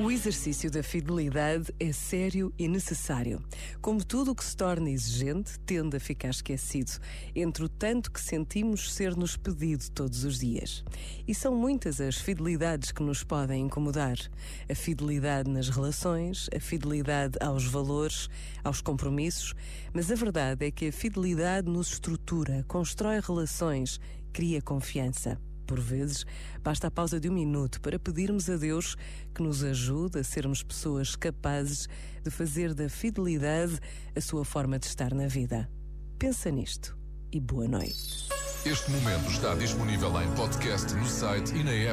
O exercício da fidelidade é sério e necessário. Como tudo o que se torna exigente tende a ficar esquecido, entre o tanto que sentimos ser-nos pedido todos os dias. E são muitas as fidelidades que nos podem incomodar: a fidelidade nas relações, a fidelidade aos valores, aos compromissos, mas a verdade é que a fidelidade nos estrutura, constrói relações, cria confiança. Por vezes, basta a pausa de um minuto para pedirmos a Deus que nos ajude a sermos pessoas capazes de fazer da fidelidade a sua forma de estar na vida. Pensa nisto e boa noite. Este momento está disponível em podcast no site e na app.